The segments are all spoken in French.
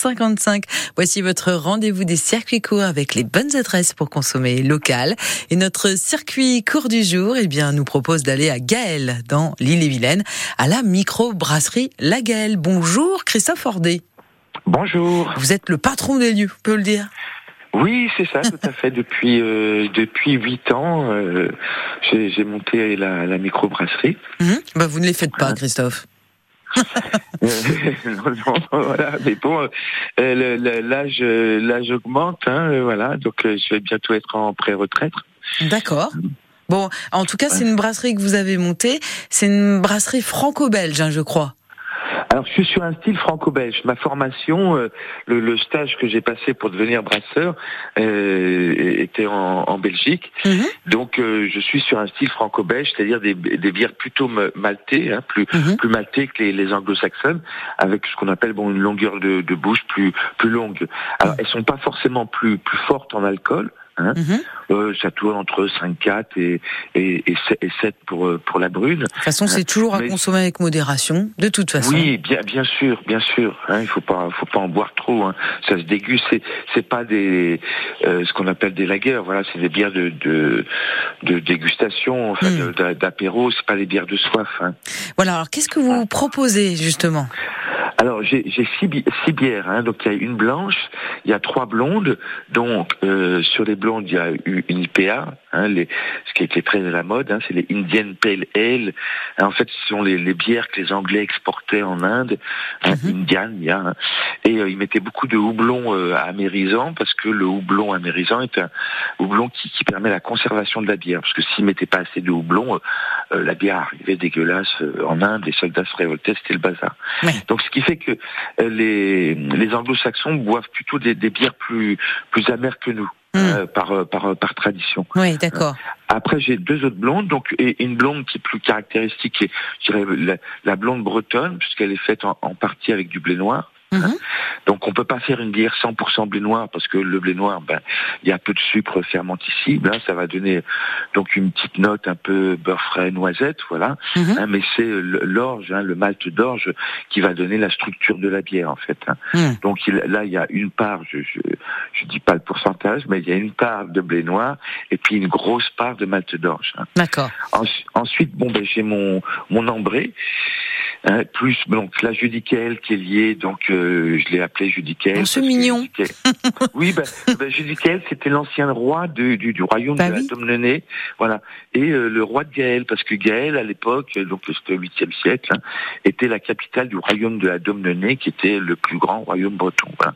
7h55. Voici votre rendez-vous des circuits courts avec les bonnes adresses pour consommer local. Et notre circuit court du jour, eh bien, nous propose d'aller à Gaël, dans l'île-et-Vilaine, à la micro-brasserie La Gaëlle. Bonjour, Christophe Ordet. Bonjour. Vous êtes le patron des lieux, on peut le dire. Oui, c'est ça, tout à fait. Depuis euh, depuis huit ans, euh, j'ai monté la, la microbrasserie. Bah, vous ne les faites pas, Christophe. non, non, voilà, mais bon, euh, l'âge l'âge augmente, hein, voilà, donc je vais bientôt être en pré-retraite. D'accord. Bon, en tout cas, c'est une brasserie que vous avez montée. C'est une brasserie franco-belge, hein, je crois. Alors, je suis sur un style franco-belge. Ma formation, euh, le, stage que j'ai passé pour devenir brasseur euh, était en, Belgique. Mhm. Donc, euh, je suis sur un style franco-belge, c'est-à-dire des, bières plutôt maltées, hein, plus, mhm. plus maltées que les, anglo-saxonnes, avec ce qu'on appelle bon, une longueur de, bouche plus, plus longue. Alors, elles sont pas forcément plus, plus fortes en alcool, Hein. Mhm. Euh, ça tourne entre 5,4 et, et, et 7 pour, euh, pour la brune. De toute façon, c'est toujours à consommer avec modération, de toute façon. Oui, bien, bien sûr, bien sûr. Hein, il faut pas, faut pas en boire trop. Hein. Ça se déguste. C'est, pas des, euh, ce qu'on appelle des lagers. Voilà, c'est des bières de, de, de dégustation, enfin, mm. d'apéro. C'est pas des bières de soif. Voilà. Alors, qu'est-ce que vous proposez justement? Alors j'ai six, six, bières, hein. donc il y a une blanche, il y a trois blondes, donc euh, sur les blondes il y a une IPA, hein, les, ce qui était très à la mode, hein, c'est les Indian Pale Ale. En fait, ce sont les, les, bières que les Anglais exportaient en Inde, hein, mhm. Indian, il y a, et euh, ils mettaient beaucoup de houblon euh, amérisant parce que le houblon amérisant est un houblon qui, qui permet la conservation de la bière, parce que s'ils mettaient pas assez de houblon, euh, la bière arrivait dégueulasse en Inde, les soldats se révoltaient, c'était le bazar. Donc ce qui fait que euh, les, les anglo-saxons boivent plutôt des, bières plus, plus amères que nous. Hmm. Euh, par, euh, par, par tradition. Oui, d'accord. Après, j'ai deux autres blondes, donc et une blonde qui est plus caractéristique, je dirais la, blonde bretonne, puisqu'elle est faite en, en, partie avec du blé noir. Mhm. Donc on peut pas faire une bière 100% blé noir parce que le blé noir, ben il y a peu de sucre fermenticible, hein, ça va donner donc une petite note un peu beurre frais, noisette, voilà. Mhm. Hein, mais c'est l'orge, hein, le malt d'orge qui va donner la structure de la bière en fait. Hein. Mhm. Donc là il y a une part, je, je, je dis pas le pourcentage, mais il y a une part de blé noir et puis une grosse part de malt d'orge. D'accord. ensuite bon ben j'ai mon mon ambré. plus donc la judicaelle qui est liée donc euh, je l'ai appelé Judicael. C'est mignon. oui, ben, ben Judicael, c'était l'ancien roi du, du, royaume bah de la voilà, et euh, le roi de Gaël, parce que Gaël à l'époque, donc c'était au 8e siècle, hein, était la capitale du royaume de la Domnonée, qui était le plus grand royaume breton. Voilà.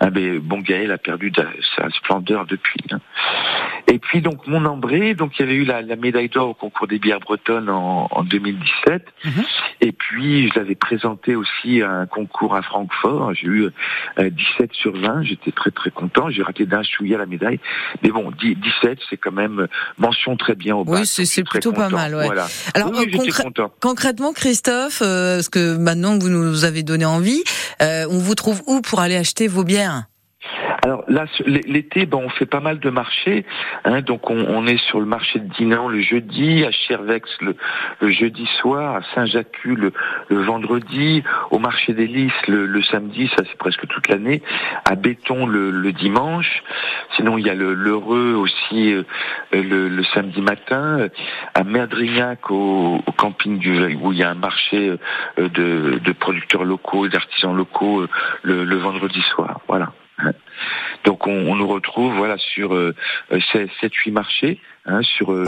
Ah, ben, bon, Gaël a perdu sa splendeur depuis. Hein. Et puis donc mon ambré, donc il y avait eu la, la médaille d'or au concours des bières bretonnes en, en 2017. Mhm. Et puis je l'avais présenté aussi à un concours à Francfort. J'ai eu 17 euh, sur 20. J'étais très très content. J'ai raté d'un chouïa la médaille. Mais bon, 17 c'est quand même mention très bien au bac. Oui, c'est plutôt pas mal. Ouais. Voilà. Alors euh, concrètement, Christophe, euh, ce que maintenant vous nous avez donné envie, euh, on vous trouve où pour aller acheter vos bières? Alors là, l'été, ben, on fait pas mal de marchés. Hein, donc on, est sur le marché de Dinan le jeudi, à Chervex le, jeudi soir, à Saint-Jacques le, vendredi, au marché des Lys le, samedi, ça c'est presque toute l'année, à Béton le, dimanche. Sinon il y a le l'Heureux aussi euh, le, samedi matin, à Merdrignac au, camping du où il y a un marché euh, de, producteurs locaux, d'artisans locaux euh, le vendredi soir. Voilà. Donc on, nous retrouve voilà sur euh, 7-8 marchés, hein, sur